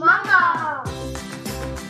Mama.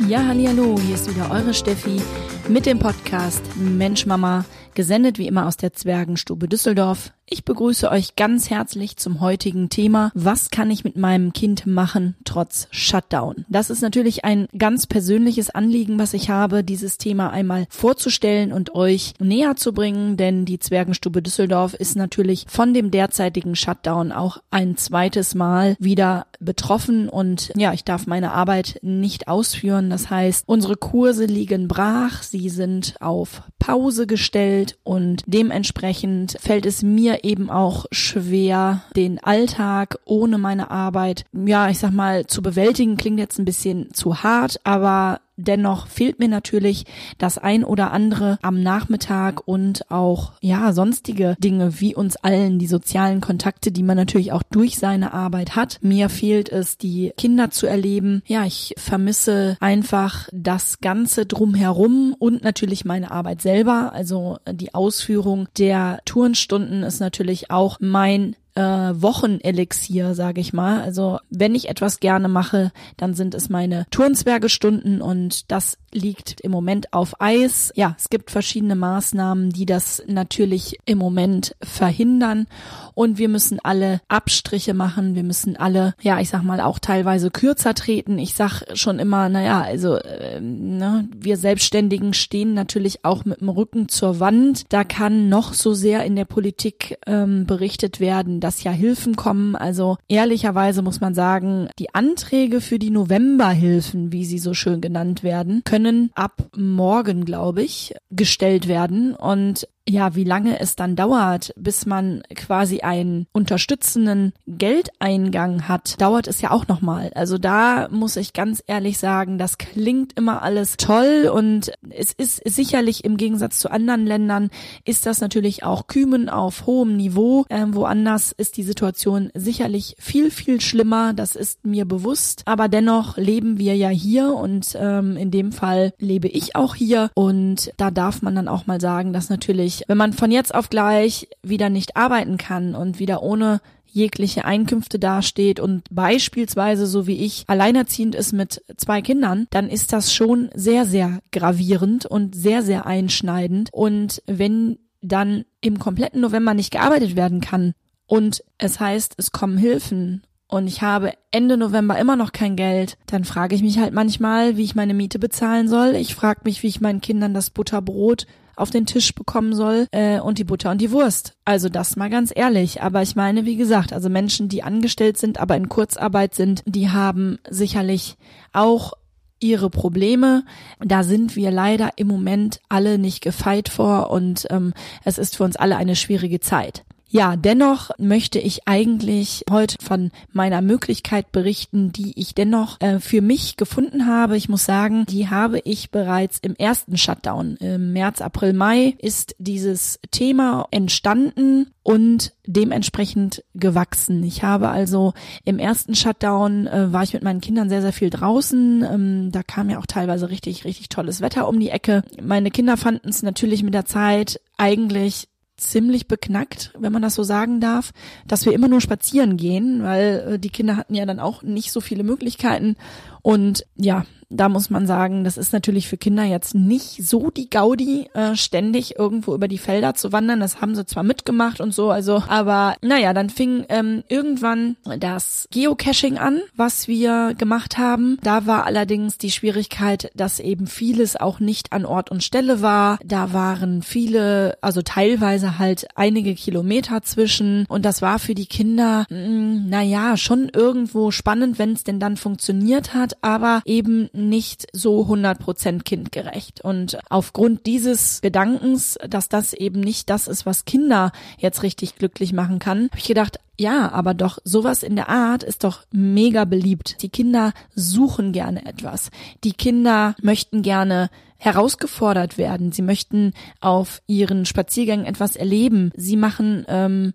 Ja, hallo, hier ist wieder eure Steffi mit dem Podcast Mensch Mama, gesendet wie immer aus der Zwergenstube Düsseldorf. Ich begrüße euch ganz herzlich zum heutigen Thema. Was kann ich mit meinem Kind machen trotz Shutdown? Das ist natürlich ein ganz persönliches Anliegen, was ich habe, dieses Thema einmal vorzustellen und euch näher zu bringen, denn die Zwergenstube Düsseldorf ist natürlich von dem derzeitigen Shutdown auch ein zweites Mal wieder betroffen und ja, ich darf meine Arbeit nicht ausführen. Das heißt, unsere Kurse liegen brach, sie sind auf Pause gestellt und dementsprechend fällt es mir eben auch schwer, den Alltag ohne meine Arbeit, ja, ich sag mal, zu bewältigen. Klingt jetzt ein bisschen zu hart, aber Dennoch fehlt mir natürlich das ein oder andere am Nachmittag und auch, ja, sonstige Dinge wie uns allen, die sozialen Kontakte, die man natürlich auch durch seine Arbeit hat. Mir fehlt es, die Kinder zu erleben. Ja, ich vermisse einfach das Ganze drumherum und natürlich meine Arbeit selber. Also die Ausführung der Turnstunden ist natürlich auch mein äh, Wochenelixier, sage ich mal. Also wenn ich etwas gerne mache, dann sind es meine Turnsbergestunden und das liegt im Moment auf Eis. Ja, es gibt verschiedene Maßnahmen, die das natürlich im Moment verhindern und wir müssen alle Abstriche machen. Wir müssen alle, ja, ich sag mal auch teilweise kürzer treten. Ich sag schon immer, naja, also äh, ne, wir Selbstständigen stehen natürlich auch mit dem Rücken zur Wand. Da kann noch so sehr in der Politik ähm, berichtet werden, dass ja Hilfen kommen. Also ehrlicherweise muss man sagen, die Anträge für die Novemberhilfen, wie sie so schön genannt werden, können ab morgen, glaube ich, gestellt werden. Und ja, wie lange es dann dauert, bis man quasi einen unterstützenden Geldeingang hat, dauert es ja auch nochmal. Also da muss ich ganz ehrlich sagen, das klingt immer alles toll und es ist sicherlich im Gegensatz zu anderen Ländern ist das natürlich auch Kümen auf hohem Niveau. Ähm, woanders ist die Situation sicherlich viel, viel schlimmer. Das ist mir bewusst. Aber dennoch leben wir ja hier und ähm, in dem Fall lebe ich auch hier und da darf man dann auch mal sagen, dass natürlich wenn man von jetzt auf gleich wieder nicht arbeiten kann und wieder ohne jegliche Einkünfte dasteht und beispielsweise so wie ich alleinerziehend ist mit zwei Kindern, dann ist das schon sehr, sehr gravierend und sehr, sehr einschneidend. Und wenn dann im kompletten November nicht gearbeitet werden kann und es heißt, es kommen Hilfen und ich habe Ende November immer noch kein Geld, dann frage ich mich halt manchmal, wie ich meine Miete bezahlen soll. Ich frage mich, wie ich meinen Kindern das Butterbrot auf den Tisch bekommen soll äh, und die Butter und die Wurst. Also das mal ganz ehrlich. Aber ich meine, wie gesagt, also Menschen, die angestellt sind, aber in Kurzarbeit sind, die haben sicherlich auch ihre Probleme. Da sind wir leider im Moment alle nicht gefeit vor und ähm, es ist für uns alle eine schwierige Zeit. Ja, dennoch möchte ich eigentlich heute von meiner Möglichkeit berichten, die ich dennoch äh, für mich gefunden habe. Ich muss sagen, die habe ich bereits im ersten Shutdown. Im März, April, Mai ist dieses Thema entstanden und dementsprechend gewachsen. Ich habe also im ersten Shutdown äh, war ich mit meinen Kindern sehr, sehr viel draußen. Ähm, da kam ja auch teilweise richtig, richtig tolles Wetter um die Ecke. Meine Kinder fanden es natürlich mit der Zeit eigentlich ziemlich beknackt, wenn man das so sagen darf, dass wir immer nur spazieren gehen, weil äh, die Kinder hatten ja dann auch nicht so viele Möglichkeiten. Und ja, da muss man sagen, das ist natürlich für Kinder jetzt nicht so die Gaudi, äh, ständig irgendwo über die Felder zu wandern. Das haben sie zwar mitgemacht und so, also, aber naja, dann fing ähm, irgendwann das Geocaching an, was wir gemacht haben. Da war allerdings die Schwierigkeit, dass eben vieles auch nicht an Ort und Stelle war. Da waren viele, also teilweise halt einige Kilometer zwischen und das war für die Kinder, mh, mm, naja, schon irgendwo spannend, wenn es denn dann funktioniert hat, aber eben nicht so 100% kindgerecht. Und aufgrund dieses Gedankens, dass das eben nicht das ist, was Kinder jetzt richtig glücklich machen kann, habe ich gedacht, ja, aber doch sowas in der Art ist doch mega beliebt. Die Kinder suchen gerne etwas. Die Kinder möchten gerne herausgefordert werden. Sie möchten auf ihren Spaziergängen etwas erleben. Sie machen ähm,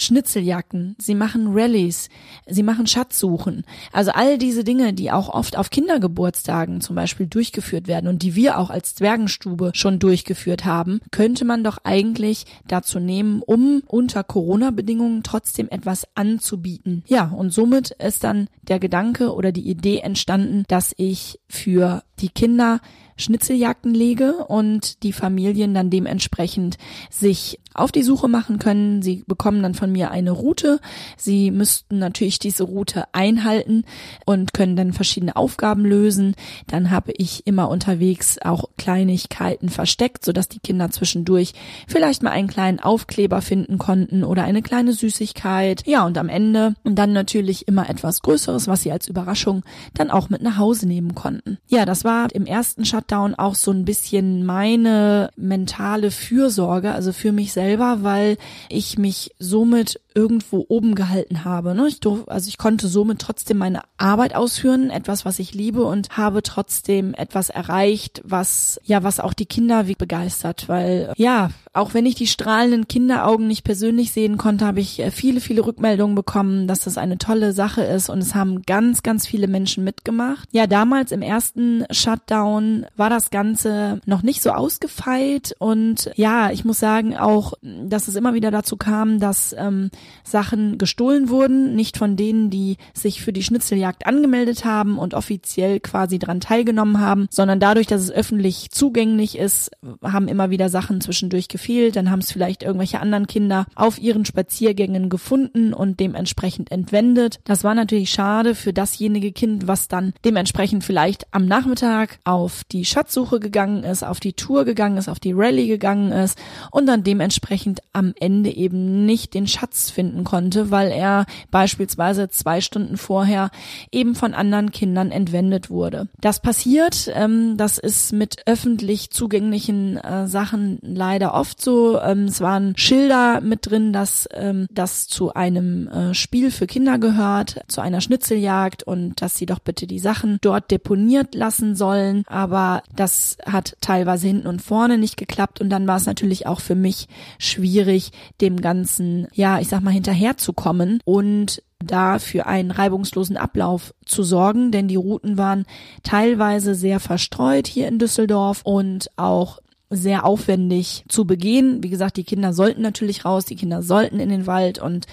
Schnitzeljagden, sie machen Rallyes, sie machen Schatzsuchen. Also all diese Dinge, die auch oft auf Kindergeburtstagen zum Beispiel durchgeführt werden und die wir auch als Zwergenstube schon durchgeführt haben, könnte man doch eigentlich dazu nehmen, um unter Corona-Bedingungen trotzdem etwas anzubieten. Ja, und somit ist dann der Gedanke oder die Idee entstanden, dass ich für die Kinder Schnitzeljagden lege und die Familien dann dementsprechend sich auf die Suche machen können. Sie bekommen dann von mir eine Route. Sie müssten natürlich diese Route einhalten und können dann verschiedene Aufgaben lösen. Dann habe ich immer unterwegs auch Kleinigkeiten versteckt, sodass die Kinder zwischendurch vielleicht mal einen kleinen Aufkleber finden konnten oder eine kleine Süßigkeit. Ja, und am Ende dann natürlich immer etwas Größeres, was sie als Überraschung dann auch mit nach Hause nehmen konnten. Ja, das war im ersten Shutdown auch so ein bisschen meine mentale Fürsorge, also für mich selber, weil ich mich somit irgendwo oben gehalten habe. Ne? Ich durf, also ich konnte somit trotzdem meine Arbeit ausführen, etwas, was ich liebe und habe trotzdem etwas erreicht, was ja, was auch die Kinder wie begeistert, weil ja, auch wenn ich die strahlenden Kinderaugen nicht persönlich sehen konnte, habe ich äh, viele, viele Rückmeldungen bekommen, dass das eine tolle Sache ist und es haben ganz, ganz viele Menschen mitgemacht. Ja, damals im ersten Shutdown war das Ganze noch nicht so ausgefeilt und ja, ich muss sagen auch, dass es immer wieder dazu kam, dass ähm, Sachen gestohlen wurden, nicht von denen, die sich für die Schnitzeljagd angemeldet haben und offiziell quasi dran teilgenommen haben, sondern dadurch, dass es öffentlich zugänglich ist, haben immer wieder Sachen zwischendurch gefehlt, dann haben es vielleicht irgendwelche anderen Kinder auf ihren Spaziergängen gefunden und dementsprechend entwendet. Das war natürlich schade für dasjenige Kind, was dann dementsprechend vielleicht am Nachmittag auf die Schatzsuche gegangen ist, auf die Tour gegangen ist, auf die Rallye gegangen ist und dann dementsprechend am Ende eben nicht den Schatz finden konnte, weil er beispielsweise zwei Stunden vorher eben von anderen Kindern entwendet wurde. Das passiert, ähm, das ist mit öffentlich zugänglichen äh, Sachen leider oft oft so. Ähm, es waren Schilder mit drin, dass ähm, das zu einem äh, Spiel für Kinder gehört, zu einer Schnitzeljagd und dass sie doch bitte die Sachen dort deponiert lassen sollen. Aber das hat teilweise hinten und vorne nicht geklappt und dann war es natürlich auch für mich schwierig, dem Ganzen, ja, ich sag mal, hinterherzukommen und da für einen reibungslosen Ablauf zu sorgen, denn die Routen waren teilweise sehr verstreut hier in Düsseldorf und auch sehr aufwendig zu begehen. Wie gesagt, die Kinder sollten natürlich raus, die Kinder sollten in den Wald und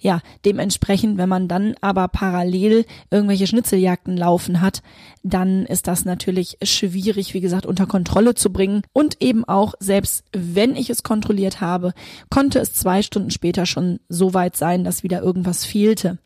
ja, dementsprechend, wenn man dann aber parallel irgendwelche Schnitzeljagden laufen hat, dann ist das natürlich schwierig, wie gesagt, unter Kontrolle zu bringen und eben auch, selbst wenn ich es kontrolliert habe, konnte es zwei Stunden später schon so weit sein, dass wieder irgendwas fehlte.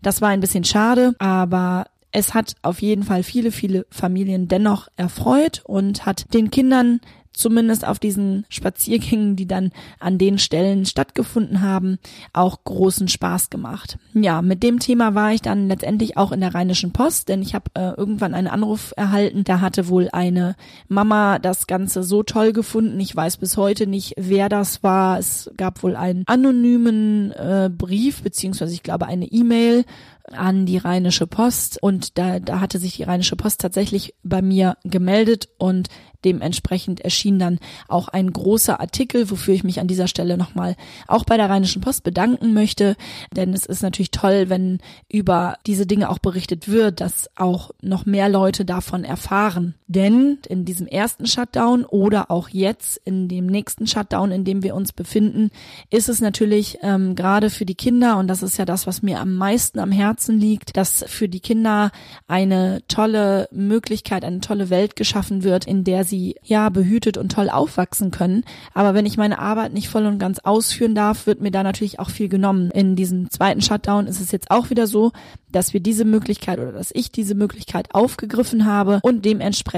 Das war ein bisschen schade, aber es hat auf jeden Fall viele, viele Familien dennoch erfreut und hat den Kindern zumindest auf diesen Spaziergängen, die dann an den Stellen stattgefunden haben, auch großen Spaß gemacht. Ja, mit dem Thema war ich dann letztendlich auch in der Rheinischen Post, denn ich habe äh, irgendwann einen Anruf erhalten, da hatte wohl eine Mama das Ganze so toll gefunden. Ich weiß bis heute nicht, wer das war. Es gab wohl einen anonymen äh, Brief, beziehungsweise ich glaube eine E-Mail an die Rheinische Post und da, da hatte sich die Rheinische Post tatsächlich bei mir gemeldet und dementsprechend erschien dann auch ein großer Artikel, wofür ich mich an dieser Stelle nochmal auch bei der Rheinischen Post bedanken möchte, denn es ist natürlich toll, wenn über diese Dinge auch berichtet wird, dass auch noch mehr Leute davon erfahren. Denn in diesem ersten Shutdown oder auch jetzt in dem nächsten Shutdown, in dem wir uns befinden, ist es natürlich ähm, gerade für die Kinder, und das ist ja das, was mir am meisten am Herzen liegt, dass für die Kinder eine tolle Möglichkeit, eine tolle Welt geschaffen wird, in der sie ja behütet und toll aufwachsen können. Aber wenn ich meine Arbeit nicht voll und ganz ausführen darf, wird mir da natürlich auch viel genommen. In diesem zweiten Shutdown ist es jetzt auch wieder so, dass wir diese Möglichkeit oder dass ich diese Möglichkeit aufgegriffen habe und dementsprechend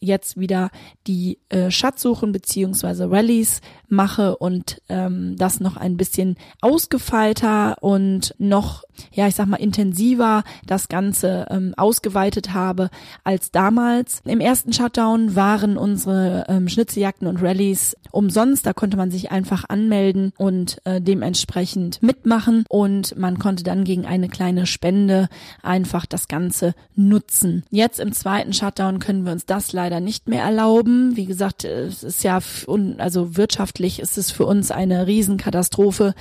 jetzt wieder die äh, Schatzsuchen beziehungsweise Rallies mache und ähm, das noch ein bisschen ausgefeilter und noch, ja, ich sag mal, intensiver das Ganze ähm, ausgeweitet habe als damals. Im ersten Shutdown waren unsere ähm, Schnitzeljagden und Rallies umsonst. Da konnte man sich einfach anmelden und äh, dementsprechend mitmachen und man konnte dann gegen eine kleine Spende einfach das Ganze nutzen. Jetzt im zweiten Shutdown können wir uns das leider nicht mehr erlauben. Wie gesagt, es ist ja also wirtschaftlich ist es für uns eine Riesenkatastrophe,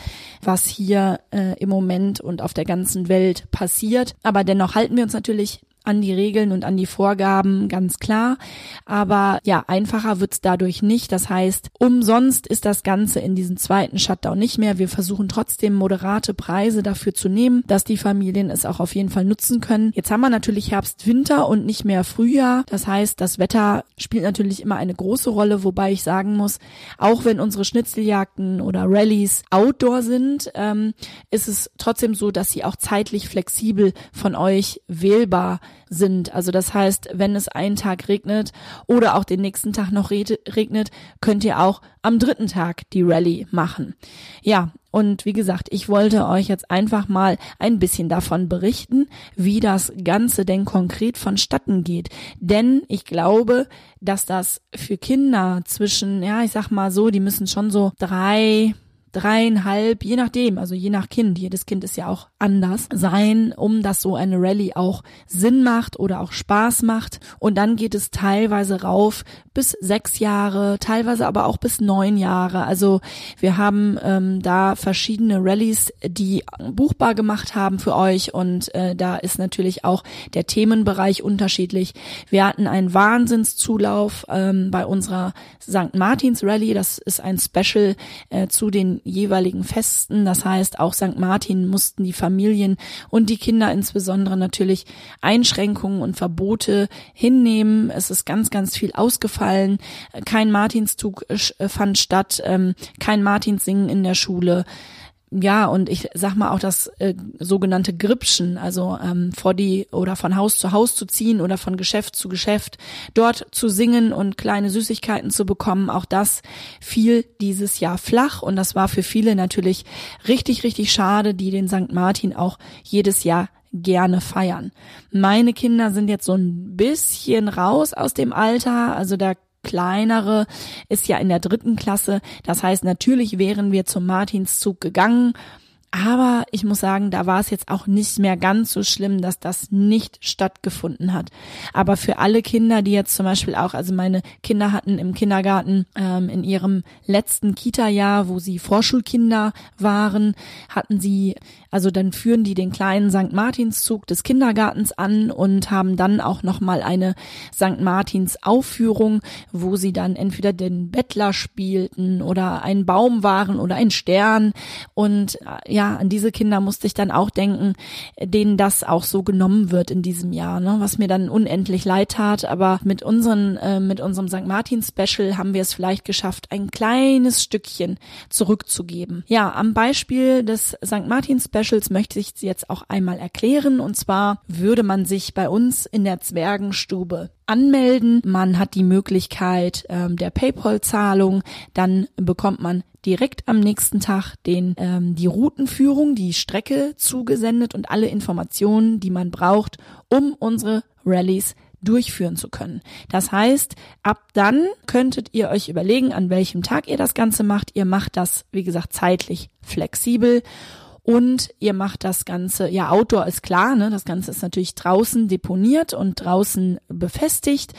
was hier äh, im Moment und auf der ganzen Welt passiert. Aber dennoch halten wir uns natürlich an die Regeln und an die Vorgaben, ganz klar. Aber ja, einfacher wird's dadurch nicht. Das heißt, umsonst ist das Ganze in diesem zweiten Shutdown nicht mehr. Wir versuchen trotzdem moderate Preise dafür zu nehmen, dass die Familien es auch auf jeden Fall nutzen können. Jetzt haben wir natürlich Herbst, Winter und nicht mehr Frühjahr. Das heißt, das Wetter spielt natürlich immer eine große Rolle, wobei ich sagen muss, auch wenn unsere Schnitzeljagden oder Rallyes Outdoor sind, ähm, ist es trotzdem so, dass sie auch zeitlich flexibel von euch wählbar sind. Also das heißt, wenn es einen Tag regnet oder auch den nächsten Tag noch regnet, könnt ihr auch am dritten Tag die Rallye machen. Ja, und wie gesagt, ich wollte euch jetzt einfach mal ein bisschen davon berichten, wie das Ganze denn konkret vonstatten geht. Denn ich glaube, dass das für Kinder zwischen, ja, ich sag mal so, die müssen schon so drei, dreieinhalb, je nachdem, also je nach Kind, jedes Kind ist ja auch anders, sein, um dass so eine Rallye auch Sinn macht oder auch Spaß macht. Und dann geht es teilweise rauf bis sechs Jahre, teilweise aber auch bis neun Jahre. Also wir haben ähm, da verschiedene Rallyes, die buchbar gemacht haben für euch und äh, da ist natürlich auch der Themenbereich unterschiedlich. Wir hatten einen Wahnsinnszulauf ähm, bei unserer St. Martins Rallye. Das ist ein Special äh, zu den jeweiligen Festen. Das heißt, auch St. Martin mussten die Familien und die Kinder insbesondere natürlich Einschränkungen und Verbote hinnehmen. Es ist ganz, ganz viel ausgefallen. Kein Martinszug äh, fand statt, ähm, kein Martinssingen in der Schule ja, und ich sag mal auch das äh, sogenannte Gripschen, also ähm, vor die oder von Haus zu Haus zu ziehen oder von Geschäft zu Geschäft, dort zu singen und kleine Süßigkeiten zu bekommen, auch das fiel dieses Jahr flach und das war für viele natürlich richtig, richtig schade, die den St. Martin auch jedes Jahr gerne feiern. Meine Kinder sind jetzt so ein bisschen raus aus dem Alter, also da kleinere ist ja in der dritten Klasse. Das heißt, natürlich wären wir zum Martinszug gegangen aber ich muss sagen, da war es jetzt auch nicht mehr ganz so schlimm, dass das nicht stattgefunden hat. Aber für alle Kinder, die jetzt zum Beispiel auch, also meine Kinder hatten im Kindergarten ähm, in ihrem letzten Kita-Jahr, wo sie Vorschulkinder waren, hatten sie, also dann führen die den kleinen St. Martinszug des Kindergartens an und haben dann auch nochmal eine St. Martins Aufführung, wo sie dann entweder den Bettler spielten oder einen Baum waren oder einen Stern und äh, ja, an diese Kinder musste ich dann auch denken, denen das auch so genommen wird in diesem Jahr, ne? was mir dann unendlich leid tat. Aber mit unseren, äh, mit unserem St. Martin Special haben wir es vielleicht geschafft, ein kleines Stückchen zurückzugeben. Ja, am Beispiel des St. Martin Specials möchte ich jetzt auch einmal erklären. Und zwar würde man sich bei uns in der Zwergenstube anmelden. Man hat die Möglichkeit ähm, der PayPal-Zahlung. Dann bekommt man direkt am nächsten Tag den ähm, die Routenführung, die Strecke zugesendet und alle Informationen, die man braucht, um unsere Rallyes durchführen zu können. Das heißt, ab dann könntet ihr euch überlegen, an welchem Tag ihr das Ganze macht. Ihr macht das, wie gesagt, zeitlich flexibel und ihr macht das Ganze, ja, Outdoor ist klar, ne? Das Ganze ist natürlich draußen deponiert und draußen befestigt.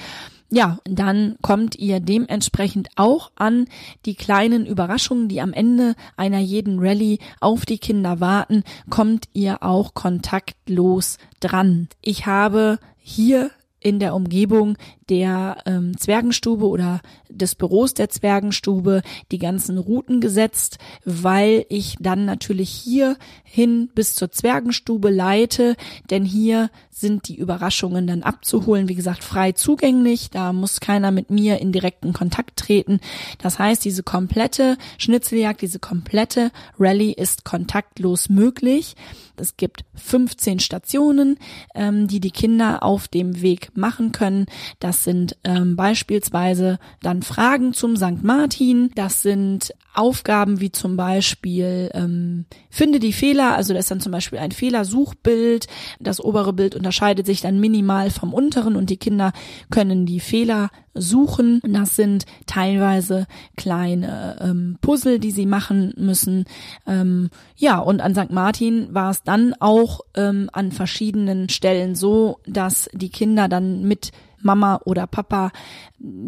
Ja, dann kommt ihr dementsprechend auch an die kleinen Überraschungen, die am Ende einer jeden Rallye auf die Kinder warten, kommt ihr auch kontaktlos dran. Ich habe hier in der Umgebung der ähm, Zwergenstube oder des Büros der Zwergenstube die ganzen Routen gesetzt, weil ich dann natürlich hier hin bis zur Zwergenstube leite, denn hier sind die Überraschungen dann abzuholen, wie gesagt, frei zugänglich, da muss keiner mit mir in direkten Kontakt treten. Das heißt, diese komplette Schnitzeljagd, diese komplette Rallye ist kontaktlos möglich. Es gibt 15 Stationen, ähm, die die Kinder auf dem Weg machen können. Das sind ähm, beispielsweise dann Fragen zum St. Martin. Das sind Aufgaben wie zum Beispiel ähm, finde die Fehler, also das ist dann zum Beispiel ein Fehlersuchbild. Das obere Bild unterscheidet sich dann minimal vom unteren und die Kinder können die Fehler suchen. Das sind teilweise kleine ähm, Puzzle, die sie machen müssen. Ähm, ja, und an St. Martin war es dann auch ähm, an verschiedenen Stellen so, dass die Kinder dann mit Mama oder Papa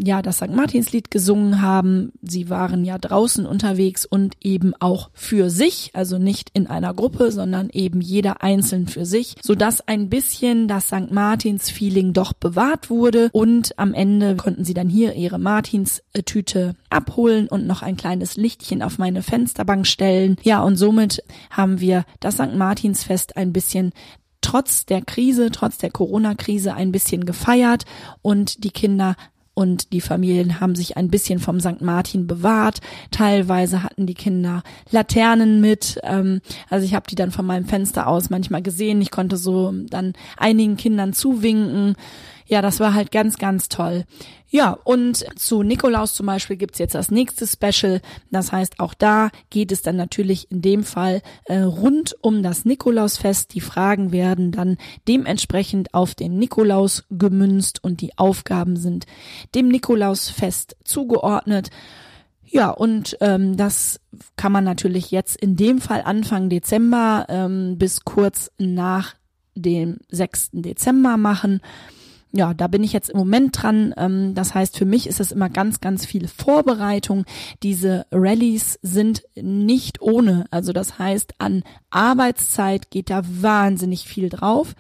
ja das St. Martinslied gesungen haben. Sie waren ja draußen unterwegs und eben auch für sich, also nicht in einer Gruppe, sondern eben jeder einzeln für sich, so dass ein bisschen das St. Martins Feeling doch bewahrt wurde und am Ende konnten sie dann hier ihre Martins Tüte abholen und noch ein kleines Lichtchen auf meine Fensterbank stellen. Ja, und somit haben wir das St. Martinsfest ein bisschen trotz der Krise, trotz der Corona-Krise ein bisschen gefeiert und die Kinder und die Familien haben sich ein bisschen vom St. Martin bewahrt. Teilweise hatten die Kinder Laternen mit. Ähm, also ich habe die dann von meinem Fenster aus manchmal gesehen. Ich konnte so dann einigen Kindern zuwinken. Ja, das war halt ganz, ganz toll. Ja, und zu Nikolaus zum Beispiel gibt's jetzt das nächste Special. Das heißt, auch da geht es dann natürlich in dem Fall äh, rund um das Nikolausfest. Die Fragen werden dann dementsprechend auf den Nikolaus gemünzt und die Aufgaben sind dem Nikolausfest zugeordnet. Ja, und ähm, das kann man natürlich jetzt in dem Fall Anfang Dezember ähm, bis kurz nach dem 6. Dezember machen ja, da bin ich jetzt im Moment dran. Ähm, das heißt, für mich ist es immer ganz, ganz viel Vorbereitung. Diese Rallyes sind nicht ohne. Also das heißt, an Arbeitszeit geht da wahnsinnig viel drauf.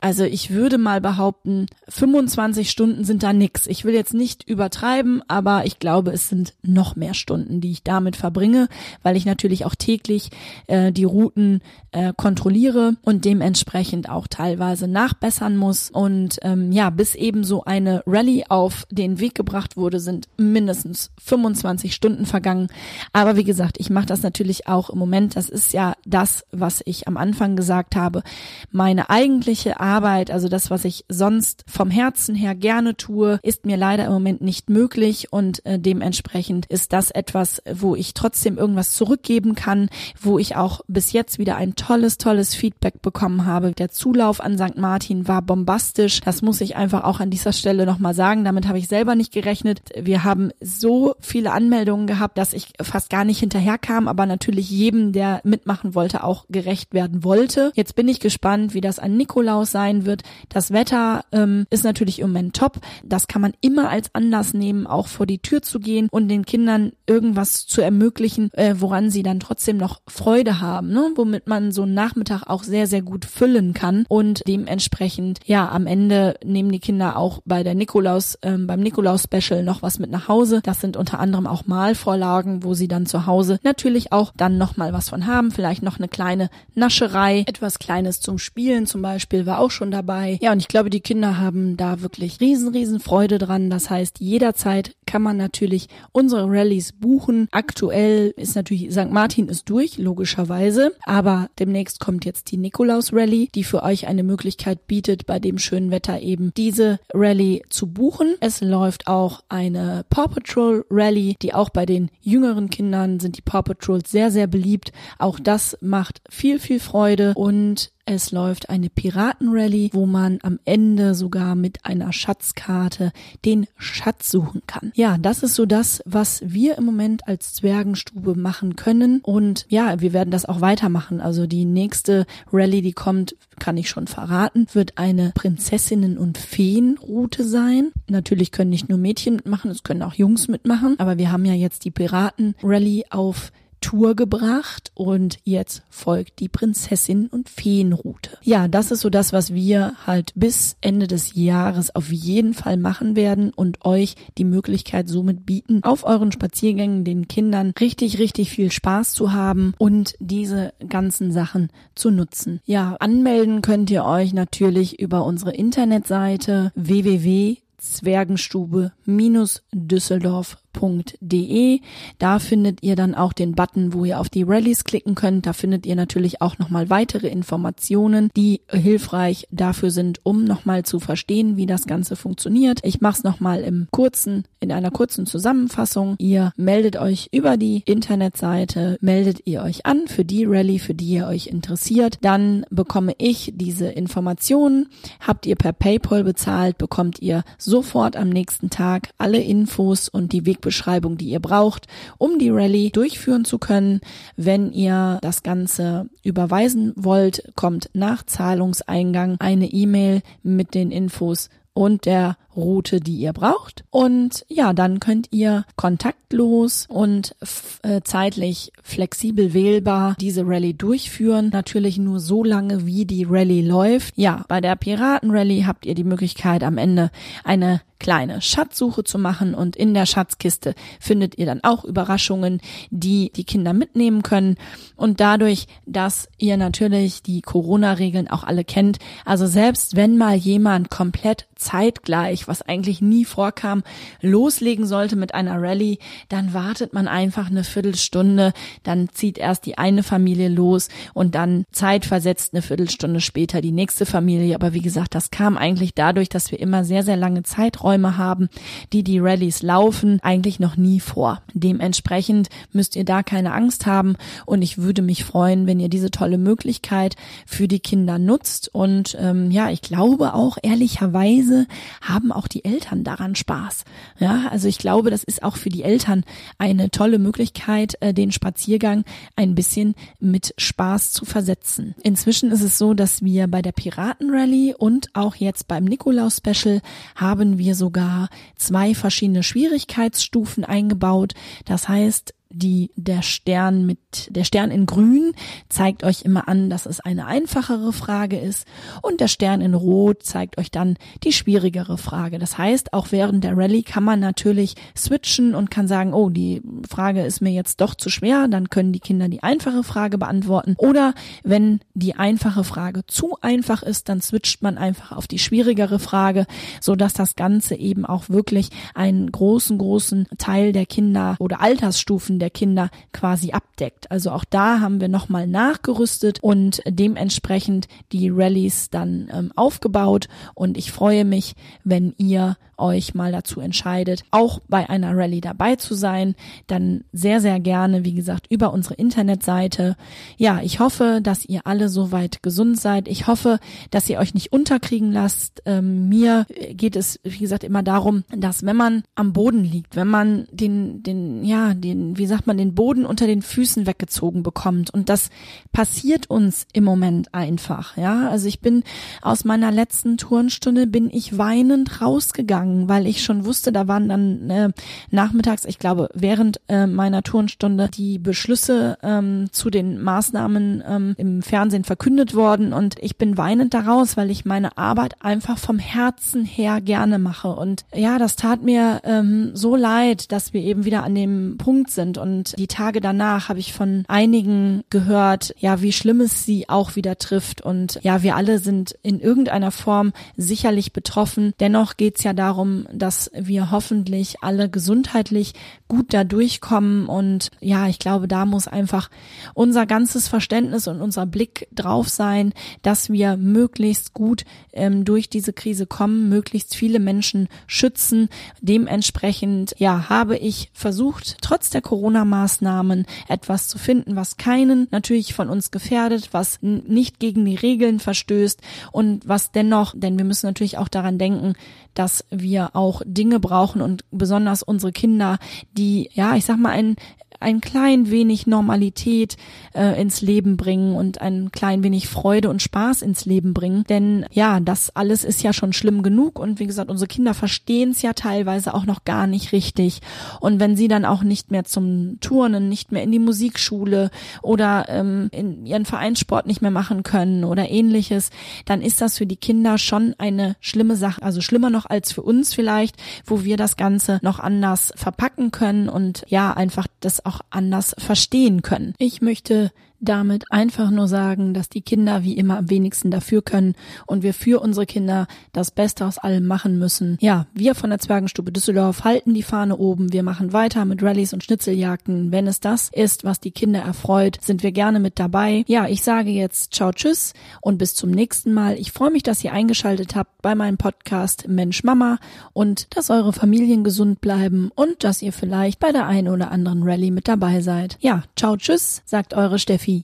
Also ich würde mal behaupten, 25 Stunden sind da nix. Ich will jetzt nicht übertreiben, aber ich glaube, es sind noch mehr Stunden, die ich damit verbringe, weil ich natürlich auch täglich äh, die Routen äh, kontrolliere und dementsprechend auch teilweise nachbessern muss. Und ähm, ja, bis eben so eine Rallye auf den Weg gebracht wurde, sind mindestens 25 Stunden vergangen. Aber wie gesagt, ich mache das natürlich auch im Moment. Das ist ja das, was ich am Anfang gesagt habe. Meine eigentliche Arbeit, also das, was ich sonst vom Herzen her gerne tue, ist mir leider im Moment nicht möglich und äh, dementsprechend ist das etwas, wo ich trotzdem irgendwas zurückgeben kann, wo ich auch bis jetzt wieder ein tolles, tolles Feedback bekommen habe. Der Zulauf an St. Martin war bombastisch. Das muss ich einfach auch an dieser Stelle nochmal sagen. Damit habe ich selber nicht gerechnet. Wir haben so viele Anmeldungen gehabt, dass ich fast gar nicht hinterherkam, aber natürlich jedem, der mitmachen wollte, auch gerecht werden wollte. Jetzt bin ich gespannt, wie das an Nikolaus sein wird. Das Wetter ähm, ist natürlich im Moment top. Das kann man immer als Anlass nehmen, auch vor die Tür zu gehen und den Kindern irgendwas zu ermöglichen, äh, woran sie dann trotzdem noch Freude haben, ne? womit man so einen Nachmittag auch sehr, sehr gut füllen kann und dementsprechend, ja, am Ende nehmen die Kinder auch bei der Nikolaus, ähm, beim Nikolaus-Special noch was mit nach Hause. Das sind unter anderem auch Malvorlagen, wo sie dann zu Hause natürlich auch dann nochmal was von haben, vielleicht noch eine kleine Nascherei, etwas Kleines zum Spielen zum Beispiel war auch schon dabei. Ja, und ich glaube, die Kinder haben da wirklich riesen, riesen Freude dran. Das heißt, jederzeit kann man natürlich unsere Rallyes buchen. Aktuell ist natürlich St. Martin ist durch, logischerweise, aber demnächst kommt jetzt die Nikolaus Rally, die für euch eine Möglichkeit bietet, bei dem schönen Wetter eben diese Rally zu buchen. Es läuft auch eine Paw Patrol Rally, die auch bei den jüngeren Kindern sind die Paw Patrols sehr, sehr beliebt. Auch das macht viel, viel Freude und es läuft eine Piratenrallye, wo man am Ende sogar mit einer Schatzkarte den Schatz suchen kann. Ja, das ist so das, was wir im Moment als Zwergenstube machen können. Und ja, wir werden das auch weitermachen. Also die nächste Rallye, die kommt, kann ich schon verraten, wird eine Prinzessinnen- und Feenroute sein. Natürlich können nicht nur Mädchen mitmachen, es können auch Jungs mitmachen. Aber wir haben ja jetzt die Piratenrallye auf Tour gebracht und jetzt folgt die Prinzessin und Feenroute. Ja, das ist so das, was wir halt bis Ende des Jahres auf jeden Fall machen werden und euch die Möglichkeit somit bieten, auf euren Spaziergängen den Kindern richtig, richtig viel Spaß zu haben und diese ganzen Sachen zu nutzen. Ja, anmelden könnt ihr euch natürlich über unsere Internetseite www.zwergenstube-düsseldorf www.rallye.de. Da findet ihr dann auch den Button, wo ihr auf die Rallyes klicken könnt. Da findet ihr natürlich auch nochmal weitere Informationen, die hilfreich dafür sind, um nochmal zu verstehen, wie das Ganze funktioniert. Ich mache es nochmal im kurzen, in einer kurzen Zusammenfassung. Ihr meldet euch über die Internetseite, meldet ihr euch an für die Rallye, für die ihr euch interessiert. Dann bekomme ich diese Informationen. Habt ihr per PayPal bezahlt, bekommt ihr sofort am nächsten Tag alle Infos und die Weg Wegbeschreibung, die ihr braucht, um die Rallye durchführen zu können. Wenn ihr das Ganze überweisen wollt, kommt nach Zahlungseingang eine E-Mail mit den Infos und der Route, die ihr braucht. Und ja, dann könnt ihr kontaktlos und äh, zeitlich flexibel wählbar diese Rallye durchführen. Natürlich nur so lange, wie die Rallye läuft. Ja, bei der Piraten-Rallye habt ihr die Möglichkeit, am Ende eine kleine Schatzsuche zu machen und in der Schatzkiste findet ihr dann auch Überraschungen, die die Kinder mitnehmen können und dadurch, dass ihr natürlich die Corona-Regeln auch alle kennt, also selbst wenn mal jemand komplett zeitgleich, was eigentlich nie vorkam, loslegen sollte mit einer Rallye, dann wartet man einfach eine Viertelstunde, dann zieht erst die eine Familie los und dann zeitversetzt eine Viertelstunde später die nächste Familie. Aber wie gesagt, das kam eigentlich dadurch, dass wir immer sehr, sehr lange Zeiträume haben, die die Rallyes laufen, eigentlich noch nie vor. Dementsprechend müsst ihr da keine Angst haben und ich würde mich freuen, wenn ihr diese tolle Möglichkeit für die Kinder nutzt und ähm, ja, ich glaube auch ehrlicherweise, Weise haben auch die Eltern daran Spaß. Ja, also ich glaube, das ist auch für die Eltern eine tolle Möglichkeit, äh, den Spaziergang ein bisschen mit Spaß zu versetzen. Inzwischen ist es so, dass wir bei der Piratenrallye und auch jetzt beim Nikolaus Special haben wir sogar zwei verschiedene Schwierigkeitsstufen eingebaut. Das heißt, die, der Stern mit, der Stern in grün zeigt euch immer an, dass es eine einfachere Frage ist und der Stern in rot zeigt euch dann die schwierigere Frage. Das heißt, auch während der Rallye kann man natürlich switchen und kann sagen, oh, die Frage ist mir jetzt doch zu schwer, dann können die Kinder die einfache Frage beantworten oder wenn die einfache Frage zu einfach ist, dann switcht man einfach auf die schwierigere Frage, so dass das Ganze eben auch wirklich einen großen, großen Teil der Kinder oder Altersstufen der Kinder quasi abdeckt. Also auch da haben wir nochmal nachgerüstet und dementsprechend die Rallyes dann ähm, aufgebaut und ich freue mich, wenn ihr euch mal dazu entscheidet, auch bei einer Rallye dabei zu sein, dann sehr, sehr gerne, wie gesagt, über unsere Internetseite. Ja, ich hoffe, dass ihr alle soweit gesund seid. Ich hoffe, dass ihr euch nicht unterkriegen lasst. Ähm, mir geht es, wie gesagt, immer darum, dass wenn man am Boden liegt, wenn man den, den, ja, den, wie sagt man, den Boden unter den Füßen weggezogen bekommt und das passiert uns im Moment einfach, ja. Also ich bin aus meiner letzten Turnstunde bin ich weinend rausgegangen gegangen, weil ich schon wusste, da waren dann äh, nachmittags, ich glaube, während äh, meiner Turnstunde die Beschlüsse ähm, zu den Maßnahmen ähm, im Fernsehen verkündet worden und ich bin weinend daraus, weil ich meine Arbeit einfach vom Herzen her gerne mache. Und ja, das tat mir ähm, so leid, dass wir eben wieder an dem Punkt sind. Und die Tage danach habe ich von einigen gehört, ja, wie schlimm es sie auch wieder trifft. Und ja, wir alle sind in irgendeiner Form sicherlich betroffen. Dennoch geht's ja darum, dass wir hoffentlich alle gesundheitlich gut da durchkommen. Und ja, ich glaube, da muss einfach unser ganzes Verständnis und unser Blick drauf sein, dass wir möglichst gut ähm, durch diese Krise kommen, möglichst viele Menschen schützen. Dementsprechend, ja, habe ich versucht, trotz der Corona-Maßnahmen etwas zu finden, was keinen natürlich von uns gefährdet, was nicht gegen die Regeln verstößt und was dennoch, denn wir müssen natürlich auch daran denken, dass wir auch Dinge brauchen und besonders unsere Kinder, die, ja, ich sag mal, ein ein klein wenig Normalität äh, ins Leben bringen und ein klein wenig Freude und Spaß ins Leben bringen. Denn ja, das alles ist ja schon schlimm genug und wie gesagt, unsere Kinder verstehen es ja teilweise auch noch gar nicht richtig. Und wenn sie dann auch nicht mehr zum Turnen, nicht mehr in die Musikschule oder ähm, in ihren Vereinssport nicht mehr machen können oder ähnliches, dann ist das für die Kinder schon eine schlimme Sache. Also schlimmer noch als für uns vielleicht, wo wir das Ganze noch anders verpacken können und ja, einfach das auch auch anders verstehen können. Ich möchte damit einfach nur sagen, dass die Kinder wie immer am wenigsten dafür können und wir für unsere Kinder das Beste aus allem machen müssen. Ja, wir von der Zwergenstube Düsseldorf halten die Fahne oben. Wir machen weiter mit Rallyes und Schnitzeljagden. Wenn es das ist, was die Kinder erfreut, sind wir gerne mit dabei. Ja, ich sage jetzt ciao, tschüss und bis zum nächsten Mal. Ich freue mich, dass ihr eingeschaltet habt bei meinem Podcast Mensch Mama und dass eure Familien gesund bleiben und dass ihr vielleicht bei der einen oder anderen Rallye mit dabei seid. Ja, ciao, tschüss, sagt eure Steffi